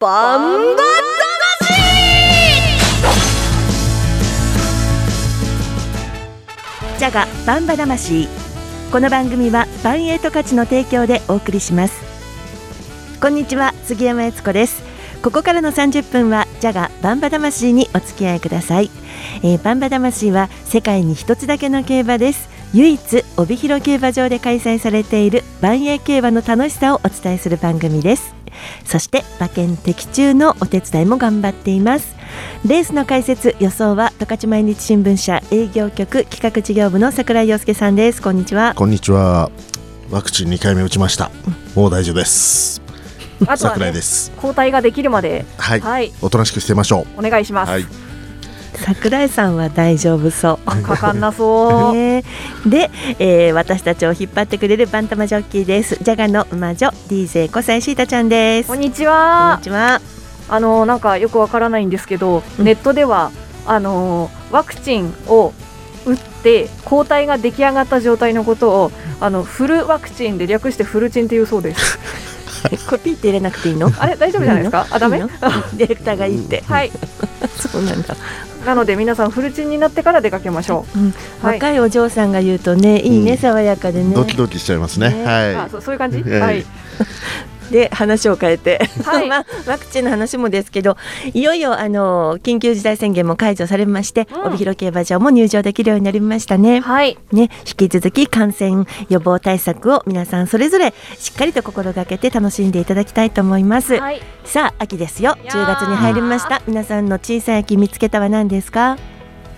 バンバジャガバンバ魂。この番組はバンエイト価値の提供でお送りします。こんにちは杉山悦子です。ここからの30分はジャガバンバ魂にお付き合いください、えー、バンバ魂は世界に一つだけの競馬です。唯一帯広競馬場で開催されている万栄競馬の楽しさをお伝えする番組です。そして馬券的中のお手伝いも頑張っています。レースの解説予想は十勝毎日新聞社営業局企画事業部の櫻井陽介さんです。こんにちは。こんにちは。ワクチン2回目打ちました、うん、もう大丈夫です。櫻井です、抗体ができるまで。はい、はい、おとなしくしてましょう。お願いします、はい桜井さんは大丈夫そう。かかんなそう。ね、で、えー、私たちを引っ張ってくれるバンタマジョッキーです。ジャガの馬女 DJ 小西シータちゃんです。こんにちは。こんにちは。あのなんかよくわからないんですけど、うん、ネットではあのワクチンを打って抗体が出来上がった状態のことをあのフルワクチンで略してフルチンっていうそうです。これピって入れなくていいの？あれ大丈夫じゃないですか？あダメ？ディレクターがいいって。はい。そうなんだ。なので皆さんフルチンになってから出かけましょう、うん。はい、若いお嬢さんが言うとねいいね、爽やかでね。ドキドキしちゃいますね、ね、はい。あそそういう感じ、はいで話を変えて、はい、まあ、ワクチンの話もですけどいよいよあの緊急事態宣言も解除されまして、うん、帯広競馬場も入場できるようになりましたね。はい、ね引き続き感染予防対策を皆さんそれぞれしっかりと心がけて楽しんでいただきたいと思います。はい、さあ秋ですよ。10月に入りました。皆さんの小さい秋見つけたは何ですか？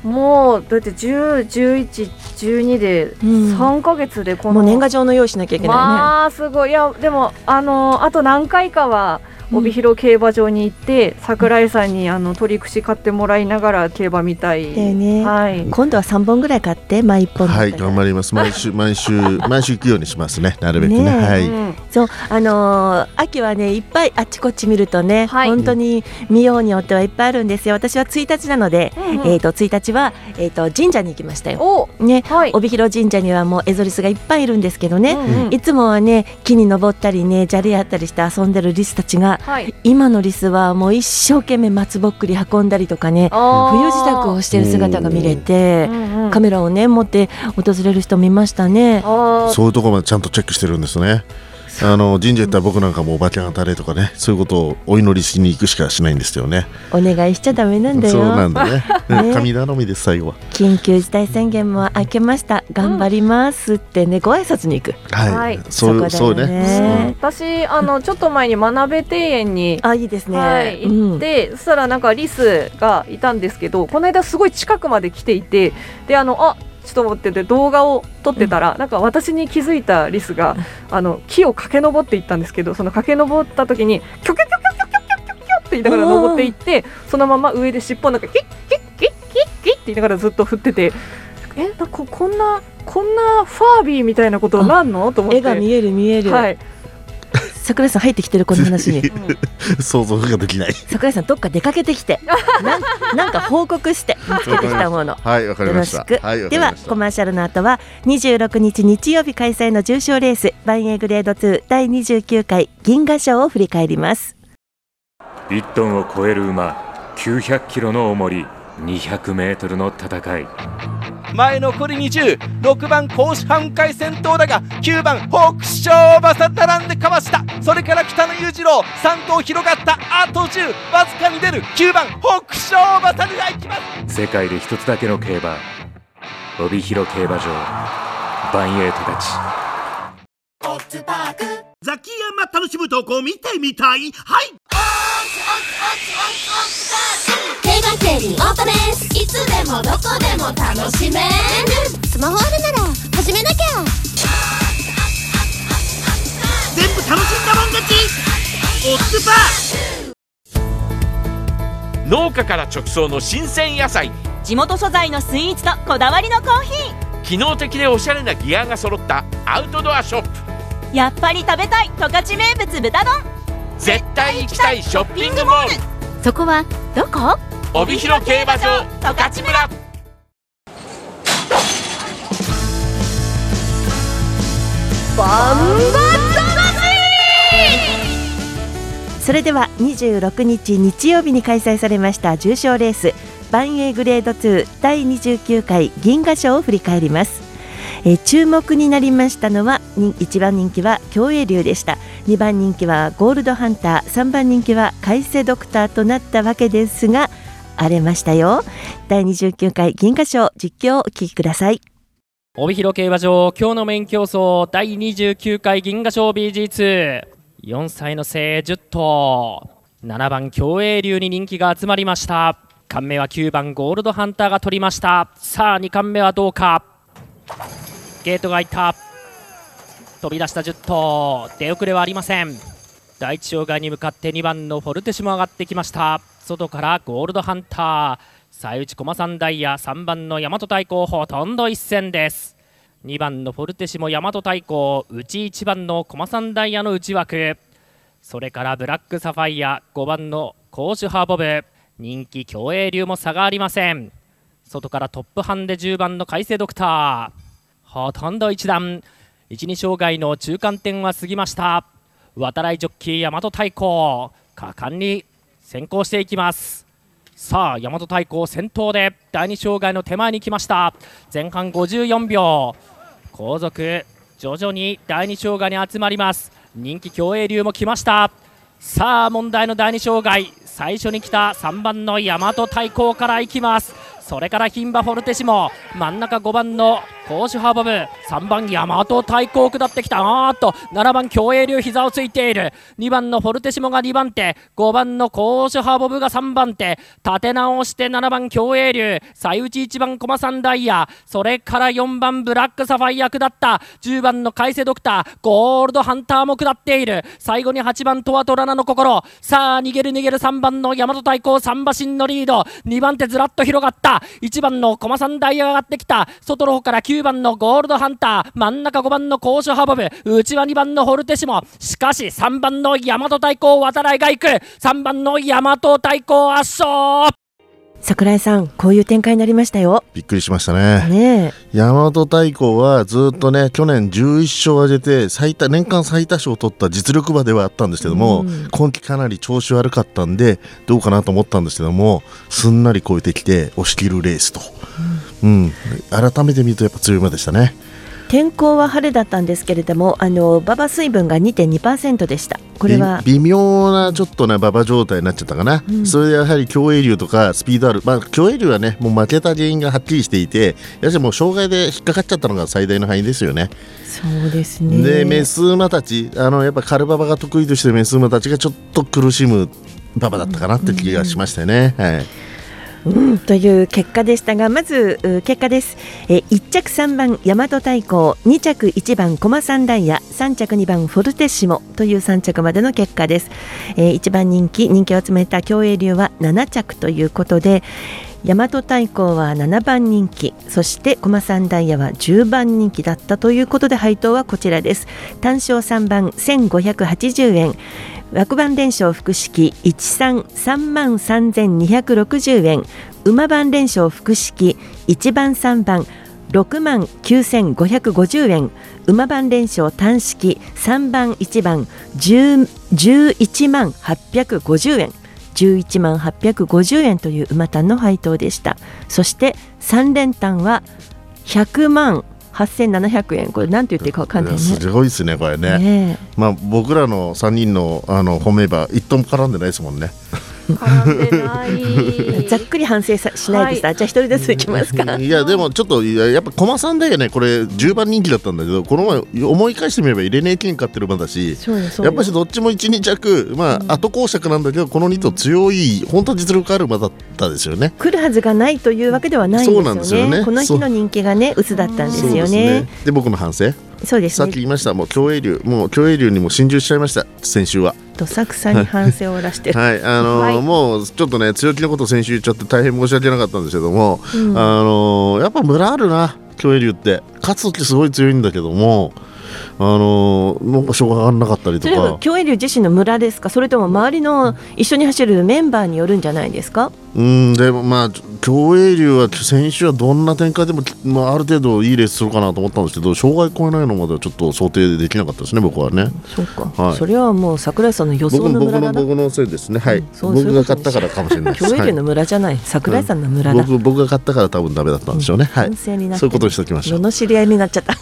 もうだって10、11、12で3か月でこの、もう年賀状の用意しなきゃいけないね。まあすごい。いやでもあのあと何回かは帯広競馬場に行って、櫻井さんにあの取り口買ってもらいながら競馬見たい、ね、はい、今度は3本ぐらい買って毎1本。はい頑張ります。毎週 毎週毎週行くようにしますね。なるべくね、ね、はい、うん、そうあのー、秋はねいっぱいあっちこっち見るとね、はい、本当に見ようによってはいっぱいあるんですよ。私は1日なので、うんうん、えっ、ー、と1日はえっ、ー、と神社に行きましたよ。ね、はい、帯広神社にはもうエゾリスがいっぱいいるんですけどね、うんうん、いつもはね木に登ったりね砂利やったりして遊んでるリスたちがはい、今のリスはもう一生懸命松ぼっくり運んだりとかね冬支度をしている姿が見れて、うんうん、カメラをね持って訪れる人見ましたね。そういうところまでちゃんとチェックしてるんですねあの神社行ったら僕なんかもおばちゃん当たれとかねそういうことをお祈りしに行くしかしないんですよね。お願いしちゃダメなんだよ。そうなんだね。ね。神頼みです最後は。緊急事態宣言も明けました。頑張りますってね、ご挨拶に行く。はい、そうそうね。私あのちょっと前に学べ庭園にあいいですね、はい、行って、うん、そしたらなんかリスがいたんですけどこの間すごい近くまで来ていてであのあちょっと思ってて動画を撮ってたら、うん、なんか私に気づいたリスが、あの木を駆け上っていったんですけどその駆け上った時にキョキョキョキョキョキョキョキョって言いながら登っていってそのまま上で尻尾なんかキッキッキッキッキッって言いながらずっと振っててえなんかこんなこんなファービーみたいなことなんの？と思って。絵が見える見える、はい、桜井さん入ってきてるこの話に。想像ができない。桜井さんどっか出かけてきて。なんなんか報告して見つけてきたもの。はいわかりました。ではコマーシャルの後は26日日曜日開催の重賞レースバンエーグレード2第29回銀河賞を振り返ります。1トンを超える馬900キロの重り200メートルの戦い前残り206番甲子半回戦闘だが9番北勝馬さ並んでかわした。それから北野裕次郎3頭広がった。あと10わずかに出る。9番北勝馬さが行きます。世界で一つだけの競馬帯広競馬場バンエイトたちザキヤマ楽しむ投稿見てみたい？はい競馬競輪オートレース。いつでもどこでも楽しめる。スマホあるなら始めなきゃ。全部楽しんだもん勝ち。オッズパー農家から直送の新鮮野菜。地元素材のスイーツとこだわりのコーヒー。機能的でおしゃれなギアが揃ったアウトドアショップ。やっぱり食べたい。十勝名物豚丼絶対行きたいショッピングモール。そこはどこ？帯広競馬場十勝村。バンバそれでは26日日曜日に開催されました重賞レース万栄グレード2第29回銀河賞を振り返ります。えー注目になりましたのはに1番人気は競泳流でした2番人気はゴールドハンター3番人気は海瀬ドクターとなったわけですが荒れましたよ。第29回銀河賞実況をお聞きください。帯広競馬場今日のメイン競争第29回銀河賞 BG24 歳の精鋭10頭7番競泳流に人気が集まりました。冠目は9番ゴールドハンターが取りました。さあ2冠目はどうか。ゲートが開いた。飛び出した10頭。出遅れはありません。第一障害に向かって2番のフォルテシも上がってきました。外からゴールドハンター最内駒三ダイヤ3番の大和太鼓ほとんど一戦です。2番のフォルテシも大和太鼓内1番の駒三ダイヤの内枠。それからブラックサファイア5番のコーシュハーボブ人気競泳流も差がありません。外からトップハンで10番の海星ドクター。ほとんど一段。12障害の中間点は過ぎました。渡来ジョッキー大和太鼓果敢に先行していきます。さあ大和太鼓先頭で第2障害の手前に来ました。前半54秒。後続徐々に第2障害に集まります。人気競泳流も来ました。さあ問題の第2障害。最初に来た3番の大和太鼓から行きます。それから牝馬フォルテシモ真ん中5番のコーシュハーボブ3番大和太鼓を下ってきた。あーっと7番競泳流膝をついている。2番のフォルテシモが2番手5番のコーシュハーボブが3番手。立て直して7番競泳流最内1番駒三ダイヤ。それから4番ブラックサファイア下った。10番の海瀬ドクターゴールドハンターも下っている。最後に8番トワトラナの心。さあ逃げる逃げる3番の大和太鼓3馬身のリード。2番手ずらっと広がった。1番の駒三ダイヤ上がってきた。外の方から9番のゴールドハンター。真ん中5番の高所ハボブ内は2番のホルテシモ。しかし3番の大和太鼓渡来が行く。3番の大和太鼓圧勝。桜井さんこういう展開になりましたよ。びっくりしましたね。ね大和太鼓はずっとね去年11勝を挙げて最多年間最多勝を取った実力馬ではあったんですけども、うん。今季かなり調子悪かったんでどうかなと思ったんですけどもすんなり超えてきて押し切るレースと、うん。改めて見るとやっぱ強い馬でしたね天候は晴れだったんですけれどもあの馬場水分が2.2%でした。これはび微妙なちょっとね馬場状態になっちゃったかな、うん。それでやはり競泳流とかスピードある、まあ、競泳流はねもう負けた原因がはっきりしていてやはりもう障害で引っかかっちゃったのが最大の範囲ですよね。そうですね。でメス馬たちあのやっぱカルババが得意としてるメス馬たちがちょっと苦しむ馬場だったかなって気がしましたよね。はいうん、という結果でしたがまず結果です、え1着3番大和太鼓2着1番駒三ダイヤ3着2番フォルテッシモという3着までの結果です、え1番人気人気を集めた競泳流は7着ということで大和太鼓は7番人気そして駒三ダイヤは10番人気だったということで配当はこちらです。単勝3番1580円。枠番連勝複式133万3260円。馬番連勝複式1番3番6万9550円。馬番連勝単式3番1番10 11万850円。11万850円という馬単の配当でした。そして3連単は100万8700円これなんて言っていいか分かんないねすごいですねこれね。ねまあ僕らの3人のあの褒め馬一トンも絡んでないですもんね。ざっくり反省さしないでさ、じゃあ一人ずついきますか。いやでもちょっといややっぱ駒さんだよねこれ。10番人気だったんだけどこの前思い返してみれば入れねえ金買ってる馬だしやっぱしどっちも12着まあ、後講釈なんだけどこの2頭強い本当実力ある馬だったですよね。来るはずがないというわけではないんですよね。そうなんですよね。この日の人気がね薄だったんですよね。ですで僕の反省。そうですね。さっき言いました。もう競泳流もう競泳流にも心中しちゃいました。先週は。どさくさに反省を出して。る。はい。あのーはい。もうちょっとね強気のこと先週言っちゃって大変申し訳なかったんですけども、うん。あのーやっぱムラあるな競泳流って。勝つ時すごい強いんだけどもあのーなんか障害がなかったりとそれはか競泳流自身の村ですか？それとも周りの一緒に走るメンバーによるんじゃないですか？うんでもまあ競泳流は選手はどんな展開でも、まあ、ある程度いいレースするかなと思ったんですけど障害超えないのまではちょっと想定できなかったですね僕はね。そうか、はい。それはもう桜井さんの予想僕の村だな。僕の僕のせいですね。はい、そう僕がそういうこと買ったからかもしれない競泳流の村じゃない、桜井さんの村だ、僕僕が買ったから多分ダメだったんでしょうね、はい。反省になってそういうことにしておきましょう。罵り合いになっちゃった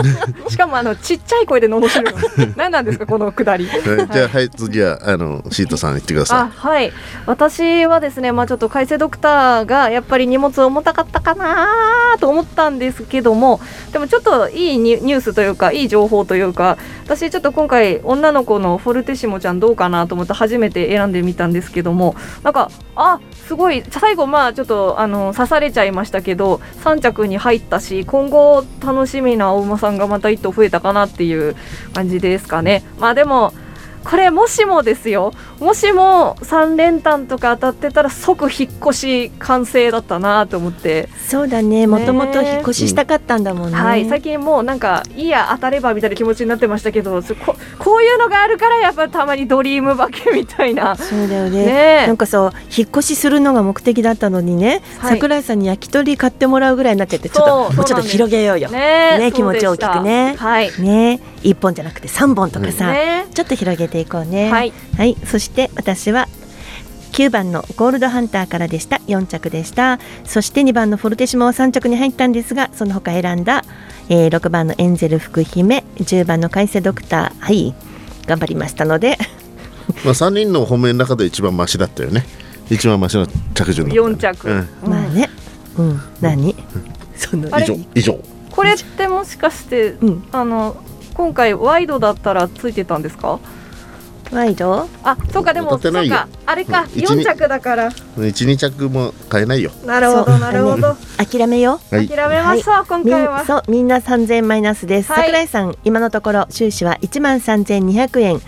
しかもあのちっちゃい声で罵るの。何なんですかこのくだり。はいじゃあはい次はあのシートさん言ってくだあさはい。私はですね、まあ、ちょっと海星ドクターがやっぱり荷物重たかったかなと思ったんですけどもでもちょっといいニュースというかいい情報というか私ちょっと今回女の子のフォルテシモちゃんどうかなと思って初めて選んでみたんですけどもなんかあすごい最後まあちょっとあの刺されちゃいましたけど3着に入ったし今後楽しみなお馬さんがまた1頭増えたかなっていう感じですかね。まあでもこれもしもですよ。もしも3連単とか当たってたら即引っ越し完成だったなと思って、そうだね。もともと引っ越ししたかったんだもんね、はい。最近もうなんかいいや当たればみたいな気持ちになってましたけどそここういうのがあるからやっぱたまにドリーム化けみたいな。そうだよね。ね。えなんかさ引っ越しするのが目的だったのにね、はい。桜井さんに焼き鳥買ってもらうぐらいになっちゃってちょっそうともうちょっと広げようよ。ね。ね気持ち大きくね。はい。ね。一本じゃなくて三本とかさ、ね。ちょっと広げていこうね。はい、はい、そして私は9番のゴールドハンターからでした。4着でした。そして2番のフォルテシモは3着に入ったんですがその他選んだ、えー6番のエンゼル福姫10番の海星ドクターはい。頑張りましたので。まあ3人の褒めの中で一番マシだったよね。一番マシな着順だった。4着、うん。うん。まあね。うん。何？そのあれ？以上。以上。これってもしかして、うん。あの今回ワイドだったらついてたんですか？ワイドあそうかでも当たってないよ。そうかあれかうん。一二4着だから。12着も買えないよ。なるほどなるほど。諦めよう。はい。諦めましょう、今みん回は。そうみんな3000マイナスです、はい。桜井さん今のところ収支は1万3200円、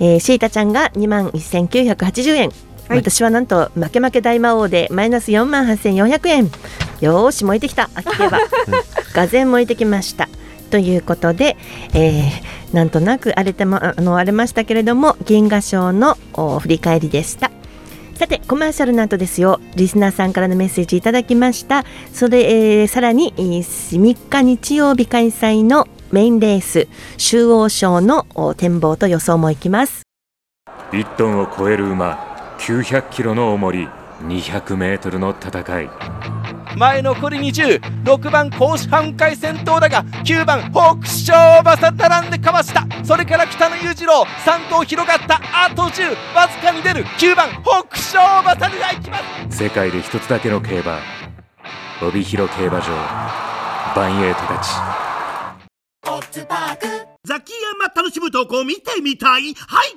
えー、シータちゃんが2万1980円、はい。私はなんと負け負け大魔王でマイナス4万8400円。よーし燃えてきた。秋競馬がぜん燃えてきましたということで、えーなんとなく荒れてもあの荒れましたけれども銀河賞の振り返りでした。さてコマーシャルの後ですよ。リスナーさんからのメッセージいただきました。それ、えーさらに3日日曜日開催のメインレース中央賞の展望と予想もいきます。1トンを超える馬900キロの重り。200メートルの戦い。前残り206番甲子半回先頭だが9番北勝馬さ並んでかわした。それから北野裕次郎3頭広がったあと10わずかに出る。9番北勝馬さでいきます。世界で一つだけの競馬帯広競馬場バンエイトたちザキヤマ楽しむとこ見てみたい？はい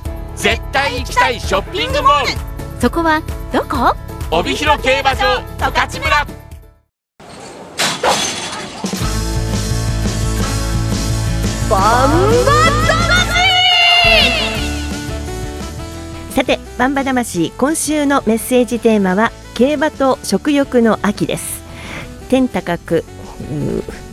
絶対行きたいショッピングモール。そこはどこ？帯広競馬場十勝村。さてバンバ魂今週のメッセージテーマは競馬と食欲の秋です。天高く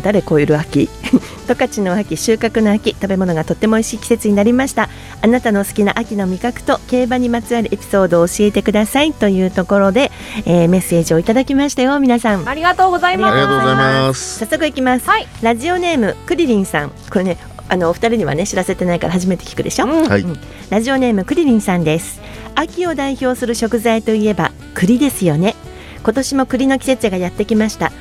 誰超える秋？十勝の秋収穫の秋食べ物がとっても美味しい季節になりました。あなたの好きな秋の味覚と競馬にまつわるエピソードを教えてください。というところで、えーメッセージをいただきましたよ。皆さん。ありがとうございあます。りがとうございます。早速いきます、はい。ラジオネームクリリンさん。これねあのお二人にはね知らせてないから初めて聞くでしょ、うん。はい。ラジオネームクリリンさんです。秋を代表する食材といえば栗ですよね。今年も栗の季節がやってきました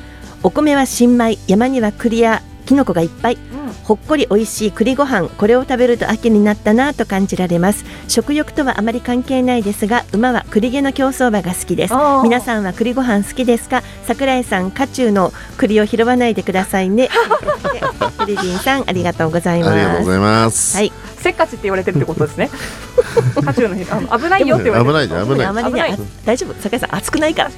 お米は新米山には栗やきのこがいっぱい。ほっこり美味しい栗ご飯これを食べると秋になったなと感じられます。食欲とはあまり関係ないですが馬は栗毛の競走馬が好きです。皆さんは栗ご飯好きですか？桜井さん渦中の栗を拾わないでくださいね。でフリリンさんありがとうございます。ありがとうございます。はいせっかちって言われてるってことですね。渦中の日。あの危ないよって言われてる。危ないじゃん危ないあまりね大丈夫。桜井さん熱くないから。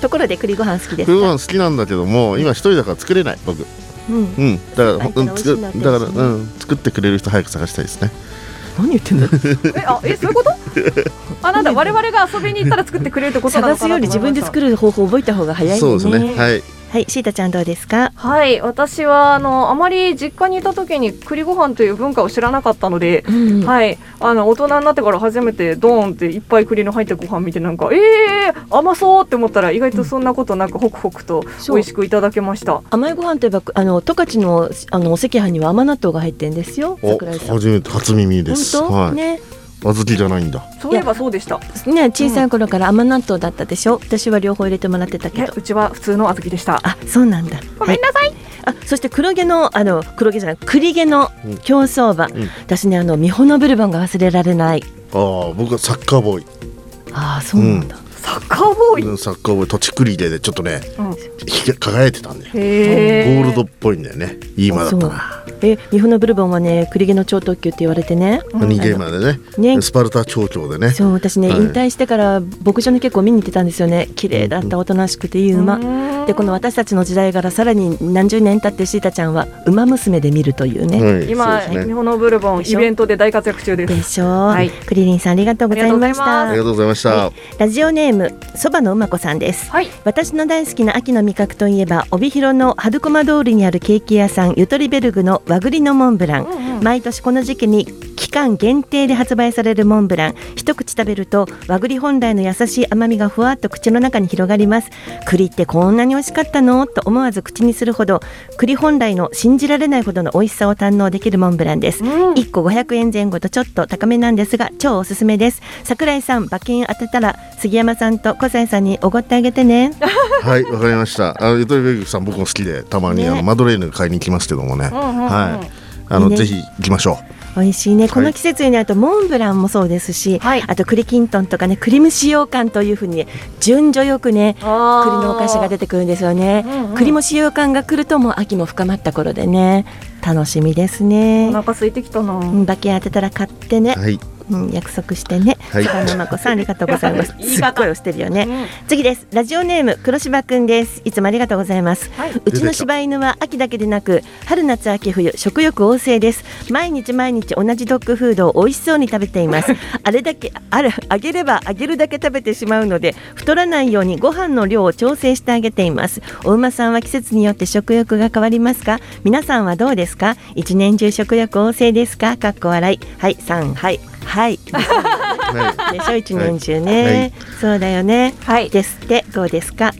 ところで栗ご飯好きです。栗ごか飯好きなんだけども、今一人だから作れない僕。うん。うん、だから、うん、つだから、うん、作ってくれる人早く探したいですね。何言ってんの？えあえそういうこと？あなんだ我々が遊びに行ったら作ってくれるってことなのかな探すより自分で作る。る方法覚えた方が早いそうですね。はい。はいシータちゃんどうですか？はい私はあのあまり実家にいた時に栗ご飯という文化を知らなかったので。うんはい、あの大人になってから初めてドーンっていっぱい栗の入ったご飯見てなんかえー、甘そうって思ったら意外とそんなことなくホクホクと美味しくいただけました。甘いご飯といえばあの十勝のあのお赤飯には甘納豆が入ってんですよお、桜井さん初めて初耳です。本当、はい。ね小豆じゃないんだ。そういえばそうでした。ね小さい頃から甘納豆だったでしょ？私は両方入れてもらってたけどえうちは普通の小豆でした。あそうなんだごめんなさい。はいあそして黒毛のあの黒毛じゃない栗毛のうん競走馬、ん私ねあの美穂のブルボンが忘れられないああ、僕はサッカーボーイ。ああそうなんだ、サッカーボーイ？うんサッカーボーイ、土地クリで、ちょっとね、うんひ輝いてたんだよ。へーゴールドっぽいんだよね。いい馬だったな。え美穂のブルボンはね栗毛の超特急って言われてね、二ゲーマーでね。ね。スパルタ町長でね。そう私ね、はい。引退してから牧場に結構見に行ってたんですよね。綺麗だったおとなしくていい馬、でこの私たちの時代からさらに何十年経ってシータちゃんは馬娘で見るというね、はい。今、ね。日本のブルボンイベントで大活躍中です。でしょ。う、はい。クリリンさんありがとうございました。ありがとうございました。ラジオネームそばのうまこさんです。はい。私の大好きな秋の味覚といえば帯広の春駒通りにあるケーキ屋さんゆとりベルグの和栗のモンブラン、毎年この時期に期間限定で発売されるモンブラン。一口食べると和栗本来の優しい甘みがふわっと口の中に広がります。栗ってこんなに美味しかったの？と思わず口にするほど栗本来の信じられないほどの美味しさを堪能できるモンブランです、1個500円前後とちょっと高めなんですが超おすすめです。桜井さん馬券当てたら杉山さんと小西さんにおごってあげてね。はい、わかりました。あのゆとりベグさん僕も好きでたまに、ねあのマドレーヌ買いに行きますけどもね。んうんうんはい。あの、ね。ぜひ行きましょ美味しいね。この季節になるとモンブランもそうですし、はい。あと栗きんとんとかね栗蒸し羊羹というふうにね順序よくね栗のお菓子が出てくるんですよね、うんうん。栗蒸し羊羹が来るともう秋も深まった頃でね楽しみですね。お腹空いてきたな。うん馬券当てたら買ってね。う。、はい。うん、約束してね。はい菅野真子さんありがとうございます。すっごい押してるよね。うん次です。ラジオネーム黒柴くんです。いつもありがとうございます。はいうちの柴犬は秋だけでなく春夏秋冬食欲旺盛です。毎日毎日同じドッグフードを美味しそうに食べています。あれだけあるあげればあげるだけ食べてしまうので太らないようにご飯の量を調整してあげています。お馬さんは季節によって食欲が変わりますか？皆さんはどうですか？一年中食欲旺盛ですか？かっこ笑い。はい三はいはい。はでしょ？一年中ね、はい。そうだよね。はい。ですって。どうですか？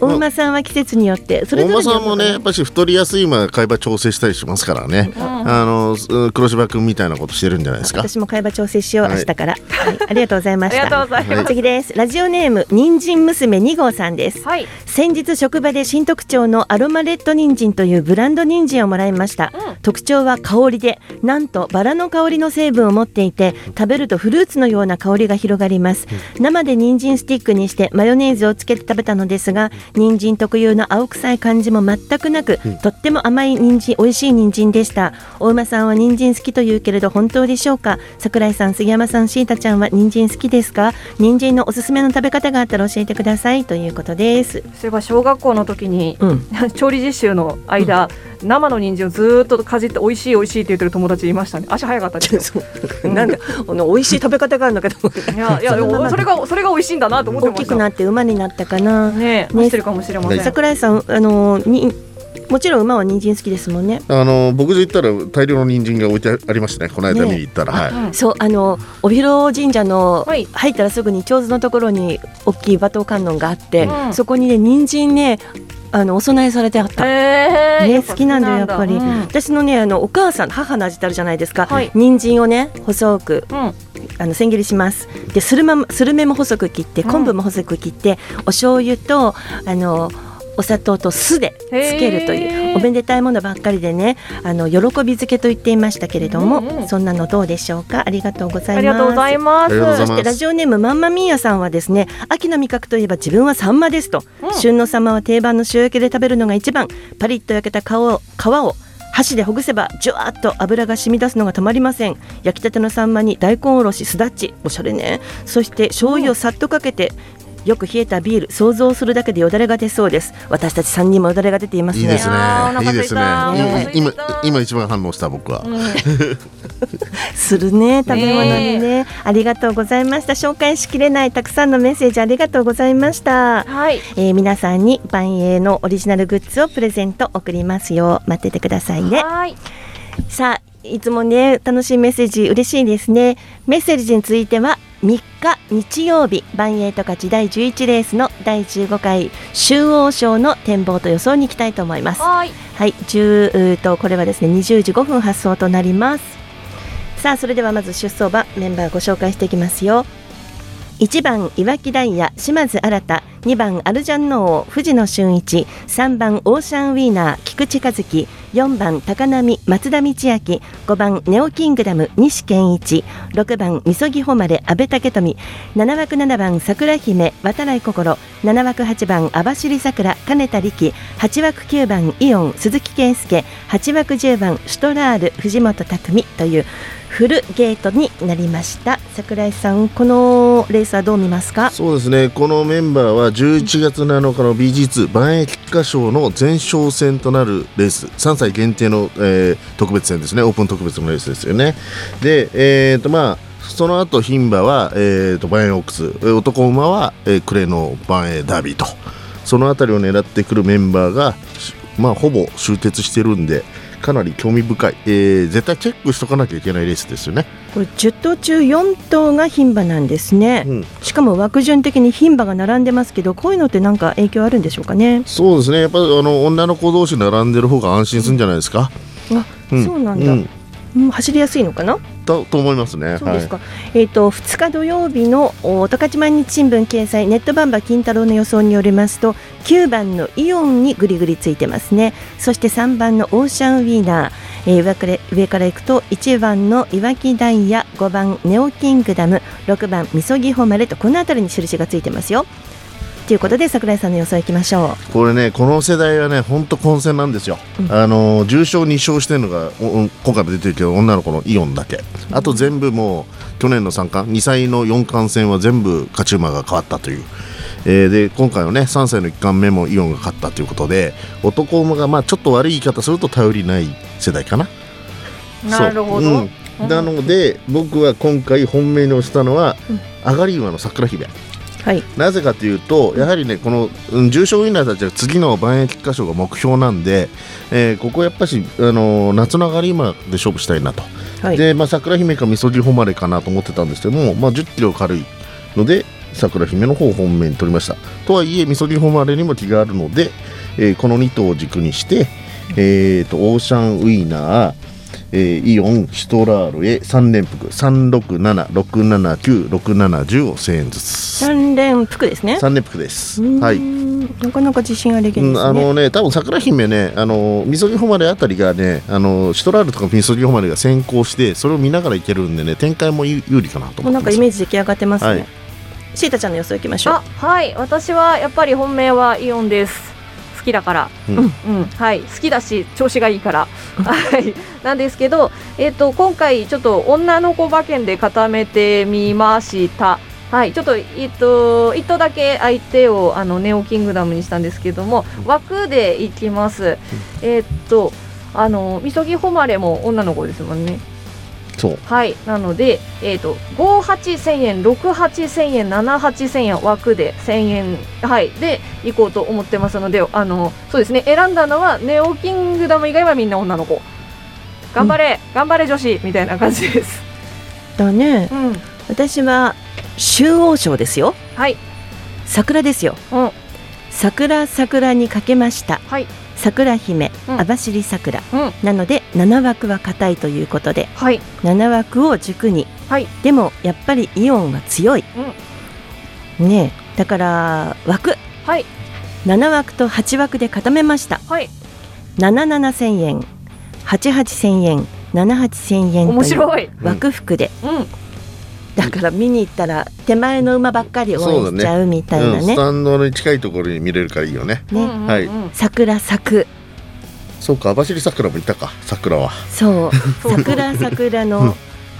お馬さんは季節によってそい。れぞれ大間さんもね、やっぱし太りやすい馬が買い場調整したりしますからね。あのうん黒柴君みたいなことしてるんじゃないですか。私も会話調整しよう、はい明日から、はい、ありがとうございました。ありがとうございます。次です。ラジオネーム人参娘2号さんです。はい。先日職場で新特徴のアロマレッド人参というブランド人参をもらいました、特徴は香りでなんとバラの香りの成分を持っていて食べるとフルーツのような香りが広がります、生で人参スティックにしてマヨネーズをつけて食べたのですが人参特有の青臭い感じも全くなく、とっても甘い人参美味しい人参でした。お馬さんは人参好きというけれど本当でしょうか？桜井さん杉山さんシータちゃんは人参好きですか？人参のおすすめの食べ方があったら教えてください。ということです。そういえば小学校の時に、うん。調理実習の間、生の人参をずーっとかじって美味しい美味しいって言ってる友達いましたね。足早かったですよ。なんだ、あの美味しい食べ方があるんだけど。いやいやそれがそれが美味しいんだなと思って大ました。きくなって馬になったかな。ねえ、走ってるかもしれません。桜井さん、あのにもちろん馬は人参好きですもんね。あの牧場行ったら大量の人参が置いてありましたね。この間見に行ったら、はい。そうあの帯広神社の、はい入ったらすぐに長寿のところに大きい馬頭観音があって、うんそこにね人参ねあのお供えされてあった。えー、ね、好きなんだよやっぱり、うん。私のねあのお母さん母の味ってあるじゃないですか、はい。人参をね細くうん。あの千切りします。でスルマスルメも細く切ってうん。昆布も細く切って、お醤油とあのお砂糖と酢でつけるというおめでたいものばっかりでねあの喜び漬けと言っていましたけれども、うんうん。そんなのどうでしょうか？ありがとうございます。ありがとうございます。そしてラジオネームまんまみーやさんはですね秋の味覚といえば自分はサンマですと、うん。旬のサンマは定番の塩焼きで食べるのが一番。パリッと焼けた皮を皮を箸でほぐせばジュワーッと油が染み出すのがたまりません。焼きたてのサンマに大根おろしすだち。おしゃれね。そして醤油をさっとかけてよく冷えたビール想像するだけでよだれが出そうです。私たち3人もよだれが出ていますね。いいですね。いいですね。今今一番反応した僕は、するね食べ物にね。ありがとうございました。紹介しきれないたくさんのメッセージありがとうございました。はい。えー皆さんに万栄のオリジナルグッズをプレゼント送りますよ。待っててくださいね。はい。さあいつもね楽しいメッセージ嬉しいですね。メッセージについては3日日曜日万栄と勝ち第11レースの第15回周王賞の展望と予想に行きたいと思いますはいはい、10うーとこれはですね20時5分発送となります。さあそれではまず出走馬メンバーご紹介していきますよ。1番岩木ダイヤ島津新2番アルジャンノー藤野俊一3番オーシャンウィーナー菊池和樹4番高波松田道明。5番ネオキングダム西健一。6番みそぎほまれ阿部武富。7枠7番桜姫渡来心。7枠8番網走桜金田力。8枠9番イオン鈴木圭介。8枠10番シュトラール藤本匠。というフルゲートになりました。桜井さんこのレースはどう見ますか？そうですね。このメンバーは11月7日の BG2 万栄菊花賞の前哨戦となるレース。3歳限定の、えー特別戦ですね。オープン特別のレースですよね。でえーとまあその後牝馬は、えー、とバンエオックス。男馬は、えークレのバンエダービーと。その辺りを狙ってくるメンバーがまあほぼ集結してるんでかなり興味深い、えー絶対チェックしとかなきゃいけないレースですよね。これ10頭中4頭が牝馬なんですね、うん。しかも枠順的に牝馬が並んでますけどこういうのってなんか影響あるんでしょうかね？そうですね。やっぱりあの女の子同士並んでる方が安心するんじゃないですか。あ、うん。そうなんだ、うん。うん走りやすいのかな？とと思いますね。そうですか、えっ、と2日土曜日のお十勝毎日新聞掲載ネットバンバ金太郎の予想によりますと9番のイオンにぐりぐりついてますね。そして3番のオーシャンウィーナー、えー上から上からいくと1番のいわきダイヤ5番ネオキングダム6番みそぎほまれとこの辺りに印がついてますよということで桜井さんの予想いきましょこれねこの世代はね本当混戦なんですよ、うん。あの重賞2勝してるのが今回も出てるけど女の子のイオンだけ。あと全部もう去年の3冠2歳の4冠戦は全部勝ち馬が変わったという、えーで今回のね3歳の1冠目もイオンが勝ったということで男馬がまあちょっと悪い言い方すると頼りない世代かな。なるほど、そううん。なので僕は今回本命に押したのは、上がり馬の桜姫。うはい。なぜかというと、やはりね、このうん重賞ウィナーたちは次の万栄菊花賞が目標なんで、えーここやっぱし、あのー夏の上がり馬で勝負したいなと、はい。でまあ、桜姫かみそぎ誉れかなと思ってたんですけども、まあ、10キロ軽いので、桜姫の方を本命に取りました。とはいえ、みそぎ誉れにも気があるので、えーこの2頭を軸にして、えー、とオーシャンウィーナー、えーイオン、シュトラールへ3連複、367、679、670を1000円ずつ。3連服ですね3連複です。はい。なかなか自信ありげですね、うんあのね、多分桜姫ね、あのみそぎ誉れあたりがね、あのシュトラールとかみそぎ誉れが先行して、それを見ながらいけるんでね、展開も有有利かなともうなんかイ思ってます。メージ出来上がってますね、はいシータちゃんの予想いきましょうあはい私はやっぱり本命はイオンです好きだから。うん。うん。はい。好きだし調子がいいから。はい。なんですけどえっ、と今回ちょっと女の子馬券で固めてみました。はい、ちょっと、えっと、一頭だけ相手をあのネオキングダムにしたんですけども、枠でいきます。えっと、あの、みそぎ誉れも女の子ですもんね。はい、なので、えー、と581000円、68000円、78000円枠で1000円、はい、で行こうと思ってますので、あのそうですね、選んだのはネオキングダム以外はみんな女の子。頑張れ、頑張れ女子みたいな感じです。だね。うん、私は周王賞ですよ。はい、桜ですよ。うん、桜桜にかけました。はい、桜姫うん。網走桜、うん。なので7枠は硬いということではい、7枠を軸に。はい、でもやっぱりイオンは強い、ねえだから枠。はい、7枠と8枠で固めました。はい。77000円88000円78000円という面白い。枠服で、うんだから見に行ったら手前の馬ばっかり応援しちゃうみたいなうん、ね。スタンドに近いところに見れるからいいよねねはい。桜咲く。そうか網走桜もいたか。桜は。そう。桜桜の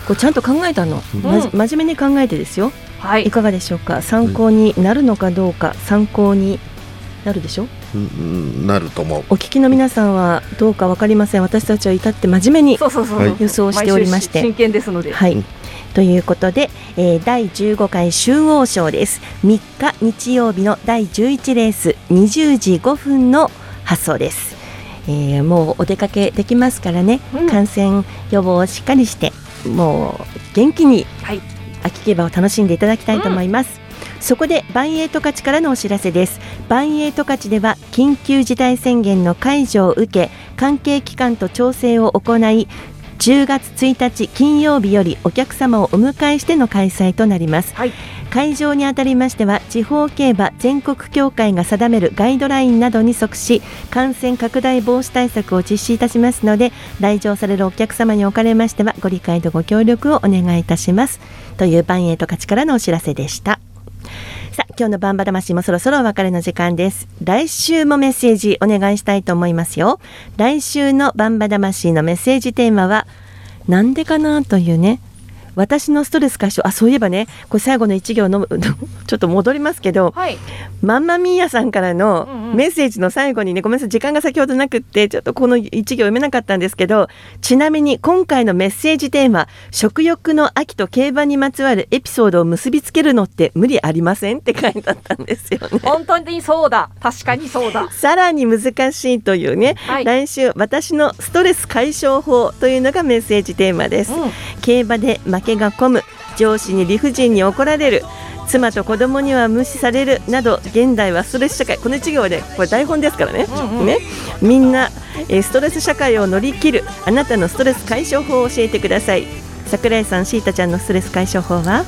こうちゃんと考えたの、まじうん真面目に考えてですよ。はい。いかがでしょうか？参考になるのかどうか？参考になるでしょ？うなると思うお聞きの皆さんはどうかわかりません私たちは至って真面目に予想しておりまして真剣ですので、はい。ということで、えー第15回集王賞です。3日日曜日の第11レース20時5分の発送です。えーもうお出かけできますからね、うん感染予防をしっかりして、もう元気にはい秋競馬を楽しんでいただきたいと思います。そこでバンエイト勝ちからのお知らせです。バンエイト勝ちでは緊急事態宣言の解除を受け、関係機関と調整を行い、10月1日金曜日よりお客様をお迎えしての開催となります、はい。会場にあたりましては地方競馬全国協会が定めるガイドラインなどに即し感染拡大防止対策を実施いたしますので来場されるお客様におかれましてはご理解とご協力をお願いいたします。というバンエイト勝ちからのお知らせでしたさあ今日のバンバ魂もそろそろお別れの時間です。来週もメッセージお願いしたいと思いますよ。来週のバンバ魂のメッセージテーマはなんでかなというね。私のストレス解消。あそういえばねこれ最後の一行の ちょっと戻りますけどはい。マンマミーヤさんからのメッセージの最後にね、ごめんなさい、時間が先ほどなくって、ちょっとこの一行読めなかったんですけど、ちなみに今回のメッセージテーマ、食欲の秋と競馬にまつわるエピソードを結びつけるのって無理ありませんって書いてあったんですよね。本当にそうだ。確かにそうだ。さらに難しいというね、はい。来週私のストレス解消法というのがメッセージテーマです、うん。競馬で負けが込む上司に理不尽に怒られる妻と子供には無視されるなど現代はストレス社会この一行はねこれ台本ですからね,、うんうん。ね。みんな、えーストレス社会を乗り切るあなたのストレス解消法を教えてください。桜井さんシータちゃんのストレス解消法は？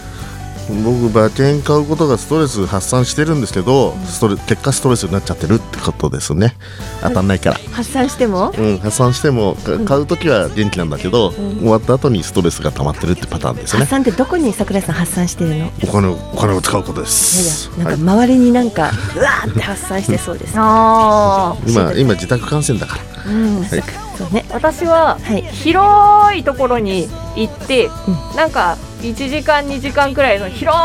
僕馬券買うことがストレス発散してるんですけどストレ結果ストレスになっちゃってるってことですね。当たんないから、発散しても？うん、発散してもか買う時は元気なんだけど、終わった後にストレスが溜まってるってパターンですね。発散ってどこに桜井さん発散してるの？お金をお金を使うことでいやいすやなんはいか周りになんか、うわーって発散してそうです。あ今今自宅感染だから。ー、うん、はい。そうね。私ははい。広いところに行って、なんか1時間2時間くらいの広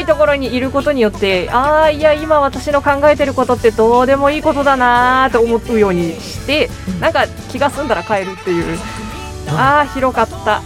いところにいることによってああいや今私の考えてることってどうでもいいことだなーと思うようにして、なんか気が済んだら帰るっていう。ああ広かった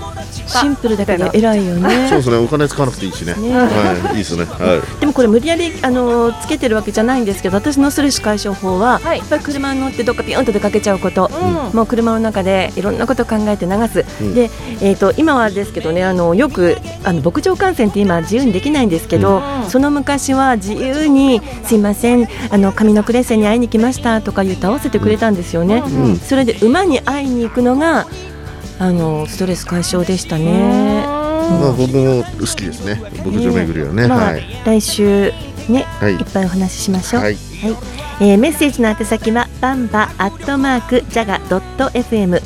シンプルだけど偉いよね。そうですねお金使わなくていいしね。ね。はいいいですね。はい。でもこれ無理やりあのつけてるわけじゃないんですけど私のストレス解消法は、はい。やっぱり車に乗ってどっかピヨンと出かけちゃうこと、うん。もう車の中でいろんなこと考えて流す、うん。で、えー、と今はですけどねあのよくあの牧場観戦って今自由にできないんですけど、うん。その昔は自由に「すいませんあの上のクレッセンに会いに来ました」とか言って合わせてくれたんですよね。うん。それで馬に会いに行くのがあのストレス解消でしたね。まあ僕も好きですね。牧場巡りはね、まあ、はい。来週ね、はい。い、っぱいお話ししましょう。はい。えーメッセージの宛先はバンバアットマークジャガドット FM、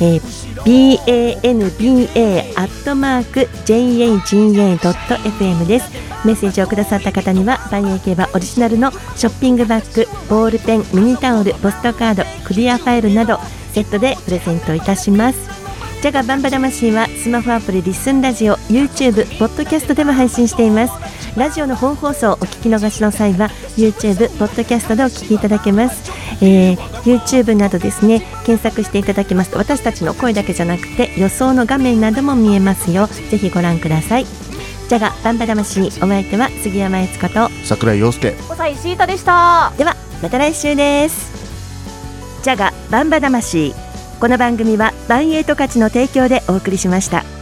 えー、BANBA アットマーク JAGA ドット FM です。メッセージをくださった方にはバンエイ競馬オリジナルのショッピングバッグ、ボールペン、ミニタオル、ポストカード、クリアファイルなどセットでプレゼントいたします。ジャガバンバ魂はスマホアプリリッスンラジオ、YouTube、ポッドキャストでも配信しています。ラジオの本放送をお聞き逃しの際は YouTube、ポッドキャストでお聞きいただけます。えー YouTube などですね検索していただきますと私たちの声だけじゃなくて予想の画面なども見えますよ。ぜひご覧ください。ジャガバンバ魂お相手は杉山悦子と桜井陽介小西シータでしたではまた来週です。ジャガバンバ魂この番組はバンエイト価値の提供でお送りしました。